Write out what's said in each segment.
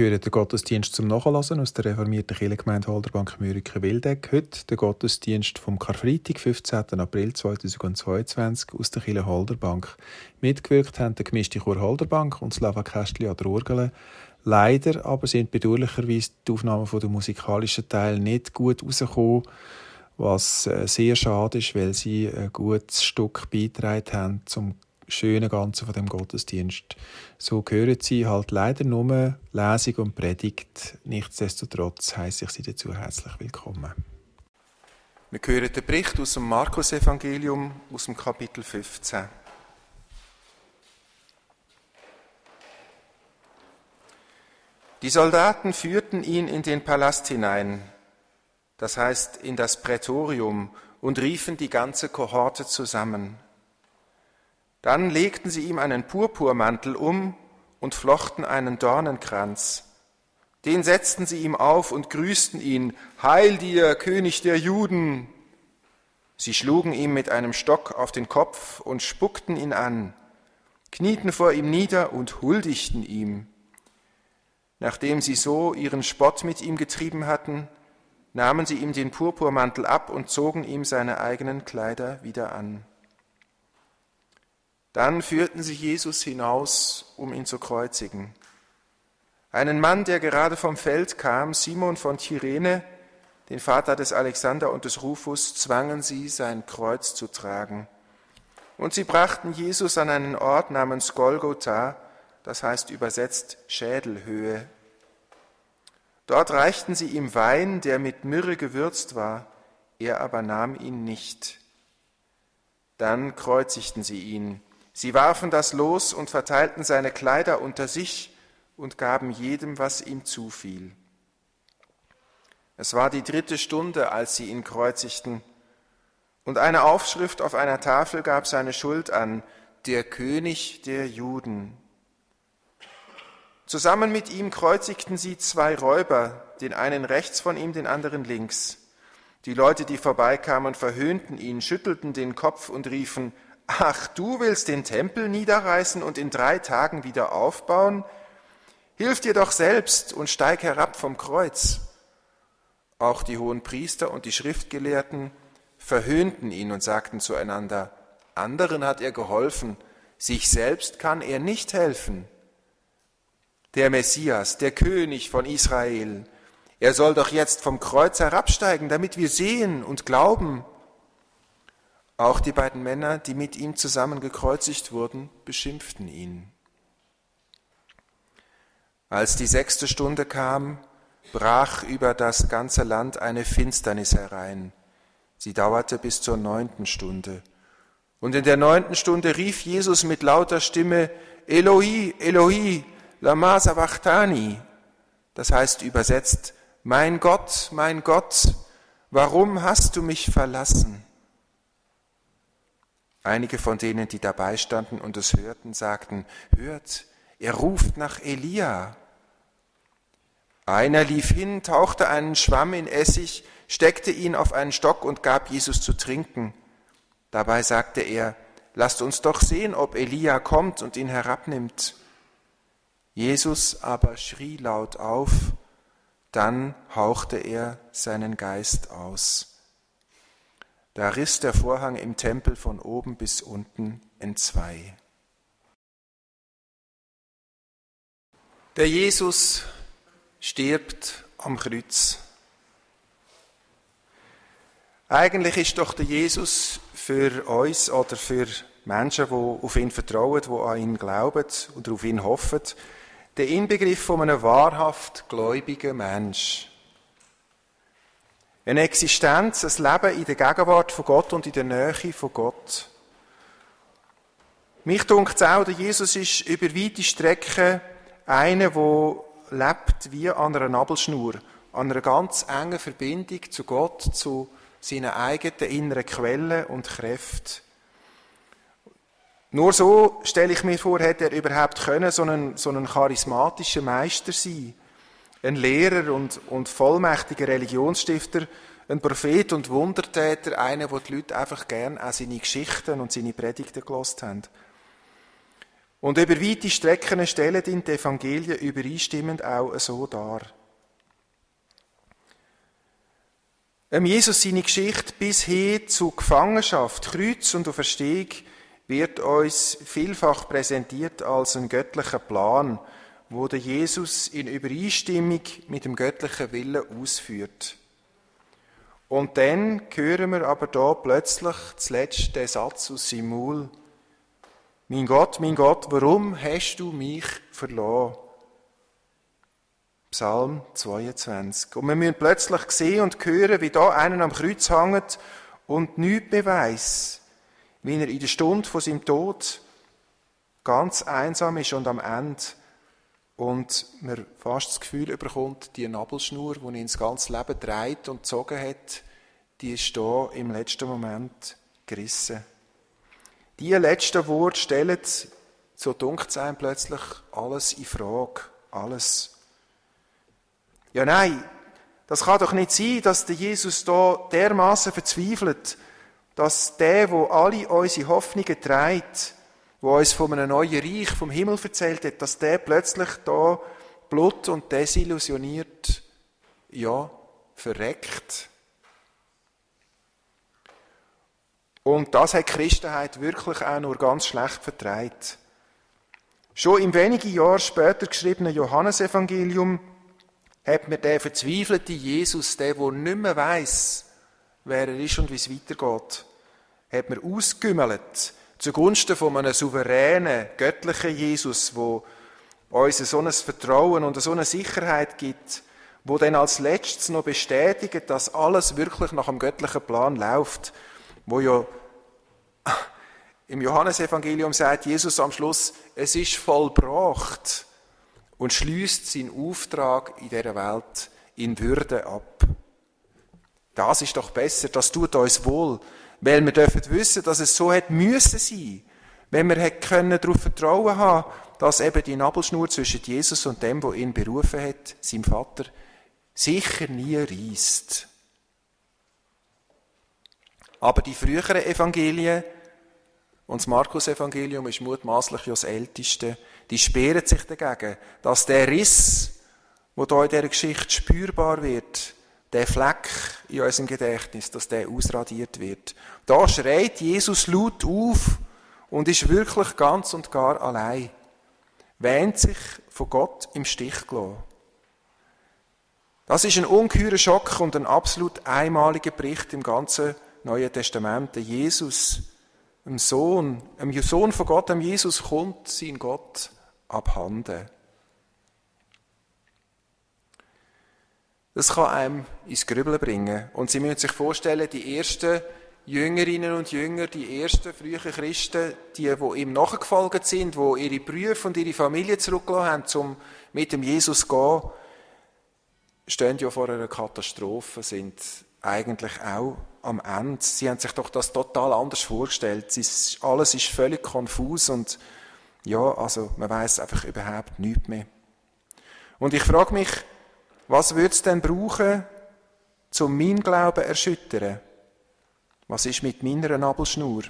Hören den Gottesdienst zum Nachlassen aus der reformierten Kirchengemeinde Holderbank Mürike-Wildeck. Heute der Gottesdienst vom Karfreitag, 15. April 2022 aus der Kirche Holderbank. Mitgewirkt haben der gemischte Chor Holderbank und Slava Kästli an der Urgel. Leider aber sind bedauerlicherweise die Aufnahmen von der musikalischen Teil nicht gut rausgekommen, was äh, sehr schade ist, weil sie ein gutes Stück beigetragen haben zum schöne Ganze von dem Gottesdienst. So gehören sie halt leider nur Lesung und Predigt. Nichtsdestotrotz heiße ich Sie dazu herzlich willkommen. Wir hören den Bericht aus dem Markus-Evangelium aus dem Kapitel 15. Die Soldaten führten ihn in den Palast hinein, das heißt in das Prätorium, und riefen die ganze Kohorte zusammen. Dann legten sie ihm einen Purpurmantel um und flochten einen Dornenkranz. Den setzten sie ihm auf und grüßten ihn, Heil dir, König der Juden! Sie schlugen ihm mit einem Stock auf den Kopf und spuckten ihn an, knieten vor ihm nieder und huldigten ihm. Nachdem sie so ihren Spott mit ihm getrieben hatten, nahmen sie ihm den Purpurmantel ab und zogen ihm seine eigenen Kleider wieder an. Dann führten sie Jesus hinaus, um ihn zu kreuzigen. Einen Mann, der gerade vom Feld kam, Simon von Tyrene, den Vater des Alexander und des Rufus, zwangen sie, sein Kreuz zu tragen. Und sie brachten Jesus an einen Ort namens Golgotha, das heißt übersetzt Schädelhöhe. Dort reichten sie ihm Wein, der mit Myrrhe gewürzt war, er aber nahm ihn nicht. Dann kreuzigten sie ihn Sie warfen das Los und verteilten seine Kleider unter sich und gaben jedem, was ihm zufiel. Es war die dritte Stunde, als sie ihn kreuzigten, und eine Aufschrift auf einer Tafel gab seine Schuld an, der König der Juden. Zusammen mit ihm kreuzigten sie zwei Räuber, den einen rechts von ihm, den anderen links. Die Leute, die vorbeikamen, verhöhnten ihn, schüttelten den Kopf und riefen, Ach, du willst den Tempel niederreißen und in drei Tagen wieder aufbauen? Hilf dir doch selbst und steig herab vom Kreuz. Auch die hohen Priester und die Schriftgelehrten verhöhnten ihn und sagten zueinander, anderen hat er geholfen, sich selbst kann er nicht helfen. Der Messias, der König von Israel, er soll doch jetzt vom Kreuz herabsteigen, damit wir sehen und glauben. Auch die beiden Männer, die mit ihm zusammen gekreuzigt wurden, beschimpften ihn. Als die sechste Stunde kam, brach über das ganze Land eine Finsternis herein. Sie dauerte bis zur neunten Stunde. Und in der neunten Stunde rief Jesus mit lauter Stimme, Eloi, Eloi, lama sabachthani. Das heißt übersetzt, mein Gott, mein Gott, warum hast du mich verlassen? Einige von denen, die dabei standen und es hörten, sagten, hört, er ruft nach Elia. Einer lief hin, tauchte einen Schwamm in Essig, steckte ihn auf einen Stock und gab Jesus zu trinken. Dabei sagte er, lasst uns doch sehen, ob Elia kommt und ihn herabnimmt. Jesus aber schrie laut auf, dann hauchte er seinen Geist aus. Da riss der Vorhang im Tempel von oben bis unten entzwei. Der Jesus stirbt am Kreuz. Eigentlich ist doch der Jesus für uns oder für Menschen, die auf ihn vertrauen, die an ihn glauben und auf ihn hoffen, der Inbegriff von einem wahrhaft gläubigen Mensch. Eine Existenz, ein Leben in der Gegenwart von Gott und in der Nähe von Gott. Mich dunkt auch, der Jesus ist über weite Strecken einer, der lebt wie an einer Nabelschnur, an einer ganz engen Verbindung zu Gott, zu seinen eigenen inneren Quellen und Kräften. Nur so, stelle ich mir vor, hätte er überhaupt können, so einen, so einen charismatischen Meister sein ein Lehrer und, und vollmächtiger Religionsstifter, ein Prophet und Wundertäter, einer, wo die Leute einfach gern auch seine Geschichten und seine Predigten gelost haben. Und über weite Strecken stellen die Evangelien übereinstimmend auch so dar. Ähm Jesus seine Geschichte bis hin zu Gefangenschaft, Kreuz und Auferstehung wird uns vielfach präsentiert als ein göttlicher Plan, wo der Jesus in Übereinstimmung mit dem göttlichen Willen ausführt. Und dann hören wir aber da plötzlich zuletzt den Satz aus seinem Maul. Mein Gott, mein Gott, warum hast du mich verloren? Psalm 22. Und wir müssen plötzlich sehen und hören, wie da einer am Kreuz hängt und nichts mehr weiss, wie er in der Stunde von seinem Tod ganz einsam ist und am Ende und man fast das Gefühl bekommt, die Nabelschnur, die ihn das ganze Leben dreht und gezogen hat, die ist da im letzten Moment gerissen. Die letzten Worte stellen, so dunkt es einem plötzlich, alles in Frage. Alles. Ja, nein, das kann doch nicht sein, dass der Jesus da dermaßen verzweifelt, dass der, wo alle unsere Hoffnungen trägt, wo uns von einem neuen Reich vom Himmel erzählt hat, dass der plötzlich da blut und desillusioniert, ja, verreckt. Und das hat die Christenheit wirklich auch nur ganz schlecht vertreibt. Schon im wenige Jahre später geschriebenen Johannesevangelium hat mir der verzweifelte Jesus, der, der nicht mehr weiss, wer er ist und wie es weitergeht, hat mir ausgümmelt zugunsten von einem souveränen, göttlichen Jesus, wo uns so ein Vertrauen und so eine Sicherheit gibt, wo dann als letztes noch bestätigt, dass alles wirklich nach dem göttlichen Plan läuft, wo ja im Johannesevangelium sagt Jesus am Schluss, es ist vollbracht und schließt seinen Auftrag in dieser Welt in Würde ab. Das ist doch besser, das tut uns wohl, weil wir dürfen wissen, dass es so hätte müssen sein, wenn wir können darauf vertrauen haben, dass eben die Nabelschnur zwischen Jesus und dem, wo ihn berufen hat, seinem Vater, sicher nie reißt. Aber die früheren Evangelien, und das Markus-Evangelium ist mutmaßlich das älteste, die sperren sich dagegen, dass der Riss, wo da in dieser Geschichte spürbar wird, der Fleck in unserem Gedächtnis, dass der ausradiert wird. Da schreit Jesus laut auf und ist wirklich ganz und gar allein. Wähnt sich von Gott im Stich gelassen. Das ist ein ungeheurer Schock und ein absolut einmaliger Bericht im ganzen Neuen Testament. Der Jesus, dem Sohn, dem Sohn von Gott, dem Jesus, kommt sein Gott abhanden. Das kann einem ins Grübeln bringen. Und Sie müssen sich vorstellen, die ersten Jüngerinnen und Jünger, die ersten frühen Christen, die, die ihm nachgefolgt sind, die ihre Brüder und ihre Familie zurückgelassen haben, um mit dem Jesus zu gehen, stehen ja vor einer Katastrophe, sind eigentlich auch am Ende. Sie haben sich doch das total anders vorgestellt. Alles ist völlig konfus und ja, also man weiß einfach überhaupt nichts mehr. Und ich frage mich, was würde es denn brauchen, um mein Glauben erschüttern? Was ist mit meiner Nabelschnur?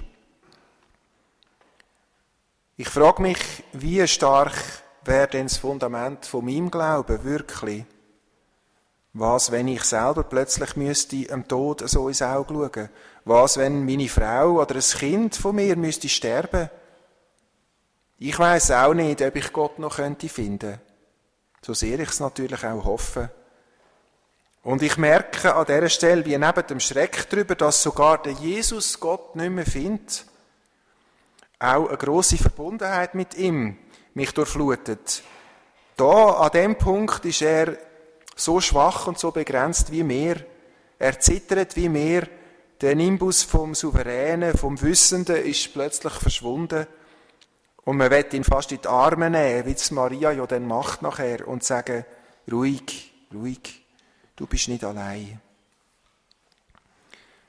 Ich frage mich, wie stark wäre denn das Fundament von meinem Glauben wirklich? Was, wenn ich selber plötzlich müsste am Tod so ins Auge schauen? Was, wenn meine Frau oder ein Kind von mir müsste sterben? Ich weiß auch nicht, ob ich Gott noch könnte finden. So sehr ich es natürlich auch hoffe. Und ich merke an dieser Stelle, wie neben dem Schreck darüber, dass sogar der Jesus Gott nicht mehr findet, auch eine große Verbundenheit mit ihm mich durchflutet. Da, an dem Punkt, ist er so schwach und so begrenzt wie mehr. Er zittert wie mehr. Der Nimbus vom Souveränen, vom Wissenden ist plötzlich verschwunden. Und man wird ihn fast in die Arme nehmen, wie es Maria ja dann macht nachher, und sagen, ruhig, ruhig, du bist nicht allein.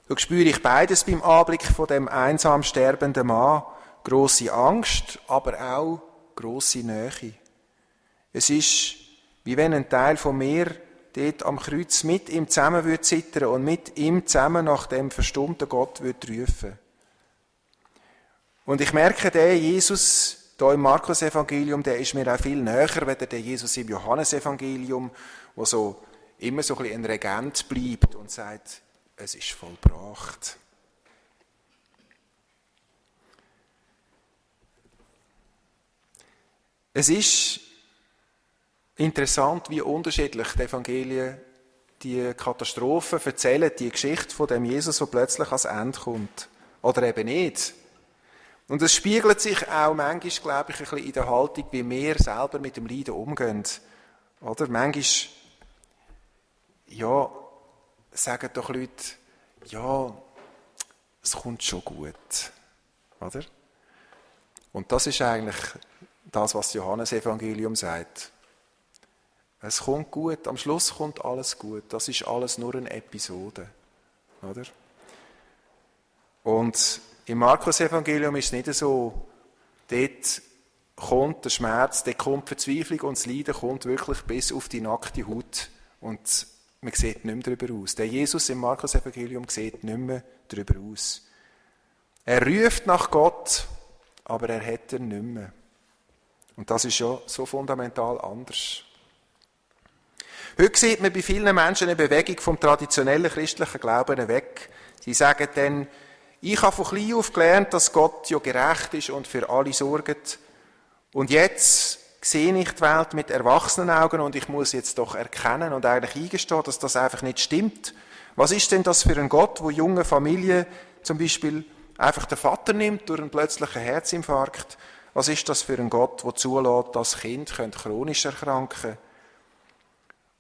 So spüre ich beides beim Anblick von dem einsam sterbenden Mann. Grosse Angst, aber auch grosse Nähe. Es ist wie wenn ein Teil von mir dort am Kreuz mit ihm zusammen würde zittern und mit ihm zusammen nach dem verstummten Gott würde rufen. Und ich merke, der Jesus hier im Markus-Evangelium, der ist mir auch viel näher, als der Jesus im Johannesevangelium, wo so immer so ein, bisschen ein Regent bleibt und sagt, es ist vollbracht. Es ist interessant, wie unterschiedlich die Evangelien die Katastrophen erzählen, die Geschichte von dem Jesus, der plötzlich ans Ende kommt. Oder eben nicht. Und es spiegelt sich auch manchmal, glaube ich, ein bisschen in der Haltung, wie wir selber mit dem Leiden umgehen. Oder? Manchmal, ja, sagen doch Leute, ja, es kommt schon gut. Oder? Und das ist eigentlich das, was Johannes Evangelium sagt. Es kommt gut, am Schluss kommt alles gut. Das ist alles nur eine Episode. Oder? Und im Markus-Evangelium ist es nicht so, dort kommt der Schmerz, dort kommt Verzweiflung und das Leiden kommt wirklich bis auf die nackte Haut. Und man sieht nicht mehr darüber aus. Der Jesus im Markus-Evangelium sieht nicht mehr darüber aus. Er ruft nach Gott, aber er hat ihn nicht mehr. Und das ist ja so fundamental anders. Heute sieht man bei vielen Menschen eine Bewegung vom traditionellen christlichen Glauben weg. Sie sagen dann, ich habe von klein auf gelernt, dass Gott ja gerecht ist und für alle sorgt. Und jetzt sehe ich die Welt mit erwachsenen Augen und ich muss jetzt doch erkennen und eigentlich eingestehen, dass das einfach nicht stimmt. Was ist denn das für ein Gott, wo junge Familien zum Beispiel einfach den Vater nimmt durch einen plötzlichen Herzinfarkt? Was ist das für ein Gott, der zulässt, dass Kind chronisch erkranken?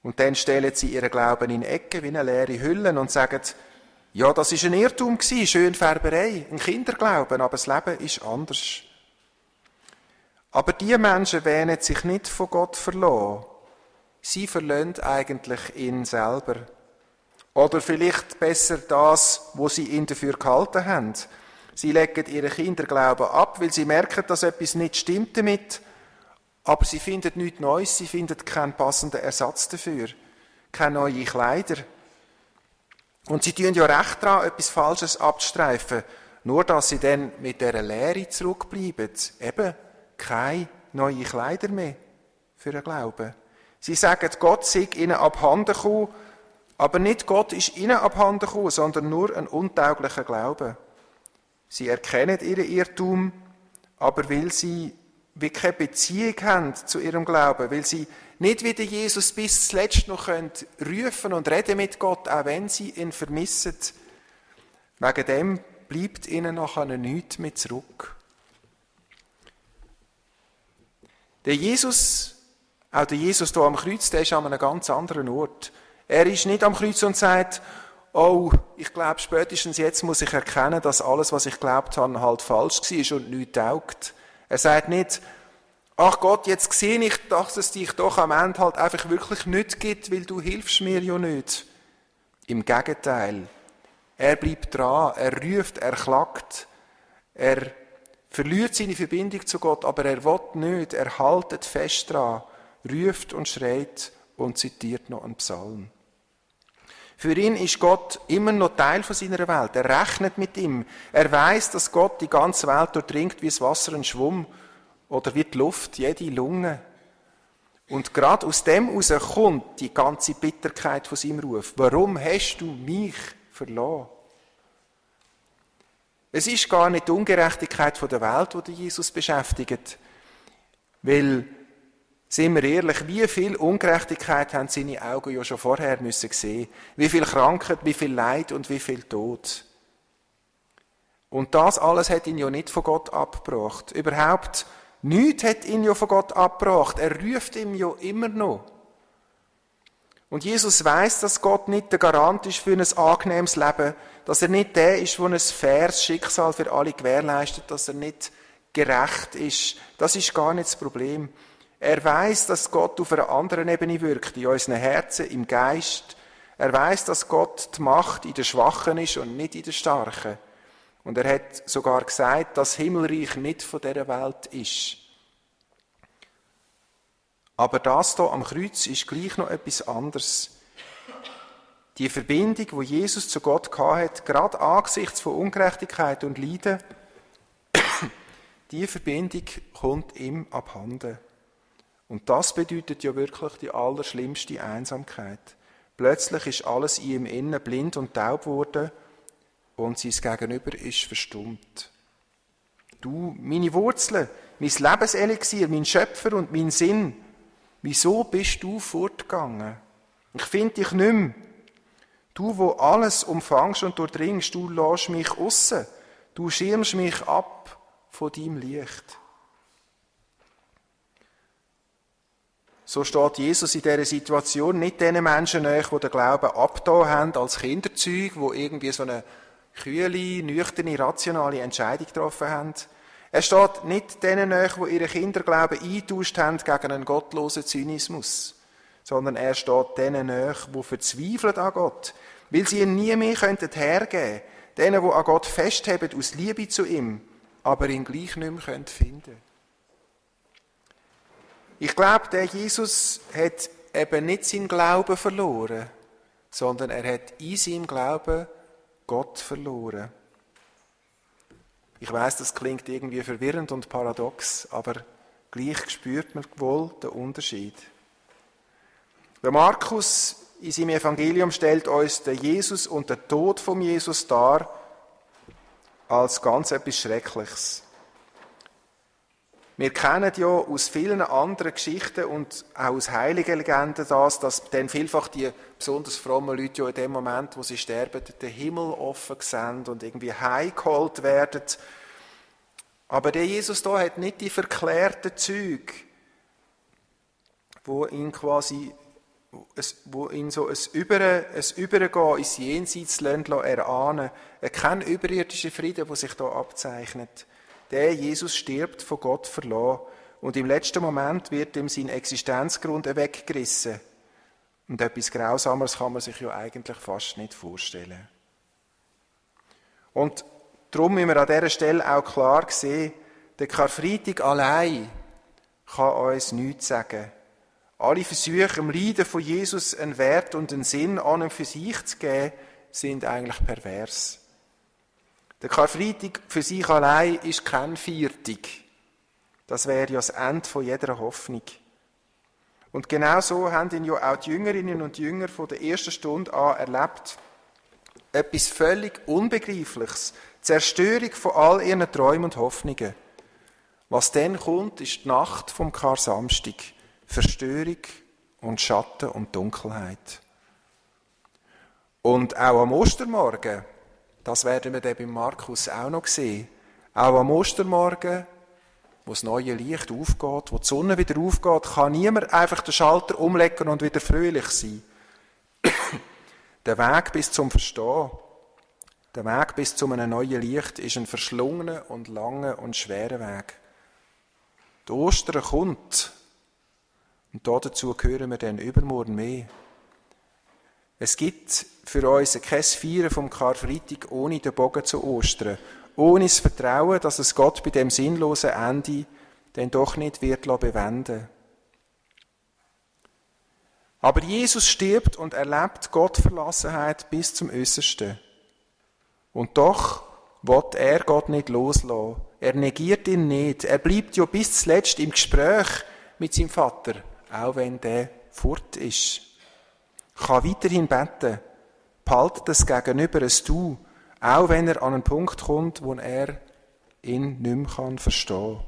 Und dann stellen sie ihren Glauben in Ecken wie eine leere Hülle und sagen, ja, das ist ein Irrtum gewesen, Schönfärberei, ein Kinderglauben, aber das Leben ist anders. Aber die Menschen wähnen sich nicht von Gott verloren. Sie verlöhnt eigentlich ihn selber. Oder vielleicht besser das, wo sie ihn dafür gehalten haben. Sie legen ihren Kinderglauben ab, weil sie merken, dass etwas nicht stimmt damit aber sie findet nichts Neues, sie findet keinen passenden Ersatz dafür, keine neuen Kleider. Und sie tun ja recht daran, etwas Falsches abzustreifen, nur dass sie dann mit dieser Lehre zurückbleiben. Eben, keine neuen Kleider mehr für den Glauben. Sie sagen, Gott sei ihnen abhanden gekommen, aber nicht Gott ist ihnen abhanden gekommen, sondern nur ein untauglicher Glaube. Sie erkennen ihren Irrtum, aber weil sie wie keine Beziehung haben zu ihrem Glauben, weil sie nicht wie Jesus bis zuletzt noch können rufen und reden mit Gott, auch wenn sie ihn vermissen. Wegen dem bleibt ihnen nachher nichts mehr zurück. Der Jesus, auch der Jesus hier am Kreuz, der ist an einem ganz anderen Ort. Er ist nicht am Kreuz und sagt, oh, ich glaube, spätestens jetzt muss ich erkennen, dass alles, was ich glaubt habe, halt falsch war und nichts taugt. Er sagt nicht, ach Gott, jetzt sehe ich, dass es dich doch am Ende halt einfach wirklich nicht gibt, weil du hilfst mir ja nicht. Im Gegenteil. Er bleibt dran, er ruft, er klagt, er verliert seine Verbindung zu Gott, aber er will nicht, er haltet fest dran, ruft und schreit und zitiert noch einen Psalm. Für ihn ist Gott immer noch Teil von seiner Welt. Er rechnet mit ihm. Er weiß, dass Gott die ganze Welt durchdringt wie das Wasser ein Schwumm oder wie die Luft jede Lunge. Und gerade aus dem heraus kommt die ganze Bitterkeit von seinem Ruf. Warum hast du mich verloren? Es ist gar nicht die Ungerechtigkeit der Welt, die Jesus beschäftigt. Weil sind wir ehrlich, wie viel Ungerechtigkeit haben seine Augen ja schon vorher müssen sehen. Wie viel Krankheit, wie viel Leid und wie viel Tod. Und das alles hat ihn ja nicht von Gott abgebracht. Überhaupt nichts hat ihn ja von Gott abgebracht. Er ruft ihm ja immer noch. Und Jesus weiß, dass Gott nicht der Garant ist für ein angenehmes Leben, dass er nicht der ist, der ein faires Schicksal für alle gewährleistet, dass er nicht gerecht ist. Das ist gar nicht das Problem. Er weiß, dass Gott auf einer anderen Ebene wirkt, in unseren Herzen, im Geist. Er weiß, dass Gott die Macht in den Schwachen ist und nicht in den Starken. Und er hat sogar gesagt, dass Himmelreich nicht von dieser Welt ist. Aber das hier am Kreuz ist gleich noch etwas anderes. Die Verbindung, wo Jesus zu Gott hat, gerade angesichts von Ungerechtigkeit und Leiden, die Verbindung kommt ihm abhanden. Und das bedeutet ja wirklich die allerschlimmste Einsamkeit. Plötzlich ist alles in ihm innen blind und taub geworden und sein Gegenüber ist verstummt. Du, meine Wurzeln, mein Lebenselixier, mein Schöpfer und mein Sinn, wieso bist du fortgegangen? Ich finde dich nicht mehr. Du, wo alles umfangst und durchdringst, du lässt mich aussen. Du schirmst mich ab von deinem Licht. So steht Jesus in dieser Situation nicht den Menschen nach, die den Glauben abgetan haben als Kinderzeug, wo irgendwie so eine kühle, nüchterne, rationale Entscheidung getroffen haben. Er steht nicht denen nach, die ihre Kinderglauben eingetauscht haben gegen einen gottlosen Zynismus, sondern er steht denen nach, die verzweifeln an Gott, weil sie ihn nie mehr hergeben könnten, denen, die an Gott festheben aus Liebe zu ihm, aber ihn gleich nicht mehr finden können. Ich glaube, der Jesus hat eben nicht seinen Glauben verloren, sondern er hat in seinem Glauben Gott verloren. Ich weiß, das klingt irgendwie verwirrend und paradox, aber gleich spürt man wohl den Unterschied. Der Markus in seinem Evangelium stellt uns den Jesus und den Tod von Jesus dar als ganz etwas Schreckliches. Wir kennen ja aus vielen anderen Geschichten und auch aus heiligen Legenden das, dass dann vielfach die besonders frommen Leute ja in dem Moment, wo sie sterben, den Himmel offen sehen und irgendwie heimgeholt werden. Aber der Jesus da hat nicht die verklärten Züge, wo ihn quasi, wo ihn so ein, Über, ein Übergehen ins Jenseits erahnen Er kein überirdischer Frieden, der sich da abzeichnet der Jesus stirbt, von Gott verloren und im letzten Moment wird ihm sein Existenzgrund weggerissen. Und etwas Grausameres kann man sich ja eigentlich fast nicht vorstellen. Und darum müssen wir an dieser Stelle auch klar sehen, der Karfreitag allein kann uns nichts sagen. Alle Versuche, im Leiden von Jesus einen Wert und einen Sinn an und für sich zu geben, sind eigentlich pervers. Der Karfreitag für sich allein ist kein Viertag. Das wäre ja das Ende von jeder Hoffnung. Und genau so haben ihn ja auch die Jüngerinnen und Jünger von der ersten Stunde an erlebt. Etwas völlig Unbegreifliches. Zerstörung von all ihren Träumen und Hoffnungen. Was dann kommt, ist die Nacht vom Kar-Samstag. Verstörung und Schatten und Dunkelheit. Und auch am Ostermorgen das werden wir dann beim Markus auch noch sehen. Auch am Ostermorgen, wo das neue Licht aufgeht, wo die Sonne wieder aufgeht, kann niemand einfach den Schalter umlegen und wieder fröhlich sein. der Weg bis zum Verstehen, der Weg bis zu einem neuen Licht ist ein verschlungener und langer und schwerer Weg. Die Ostern kommt. Und dazu hören wir dann übermorgen mehr. Es gibt für uns kein Feiern vom Karfreitag ohne den Bogen zu Ostern, ohne das Vertrauen, dass es Gott bei dem sinnlosen Ende denn doch nicht wird bewenden Aber Jesus stirbt und erlebt Gottverlassenheit bis zum Äußersten. Und doch wird er Gott nicht loslassen. Er negiert ihn nicht. Er bleibt ja bis zuletzt im Gespräch mit seinem Vater, auch wenn der fort ist kann weiterhin beten, behaltet das Gegenüber ein Du, auch wenn er an einen Punkt kommt, wo er ihn nicht mehr verstehen kann.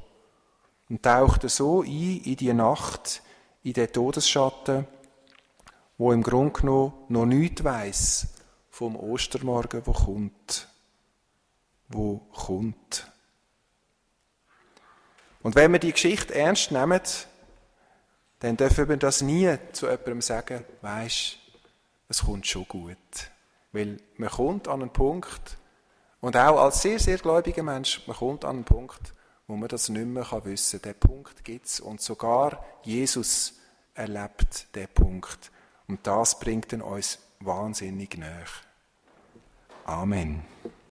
Und taucht so ein in die Nacht, in den Todesschatten, wo im Grunde genommen noch nichts weiss vom Ostermorgen, wo kommt. Wo kommt. Und wenn wir die Geschichte ernst nehmen, dann dürfen wir das nie zu jemandem sagen, weisst, es kommt schon gut. Weil man kommt an einen Punkt, und auch als sehr, sehr gläubiger Mensch, man kommt an einen Punkt, wo man das nicht mehr wissen kann. Den Punkt gibt es. Und sogar Jesus erlebt den Punkt. Und das bringt uns wahnsinnig näher. Amen.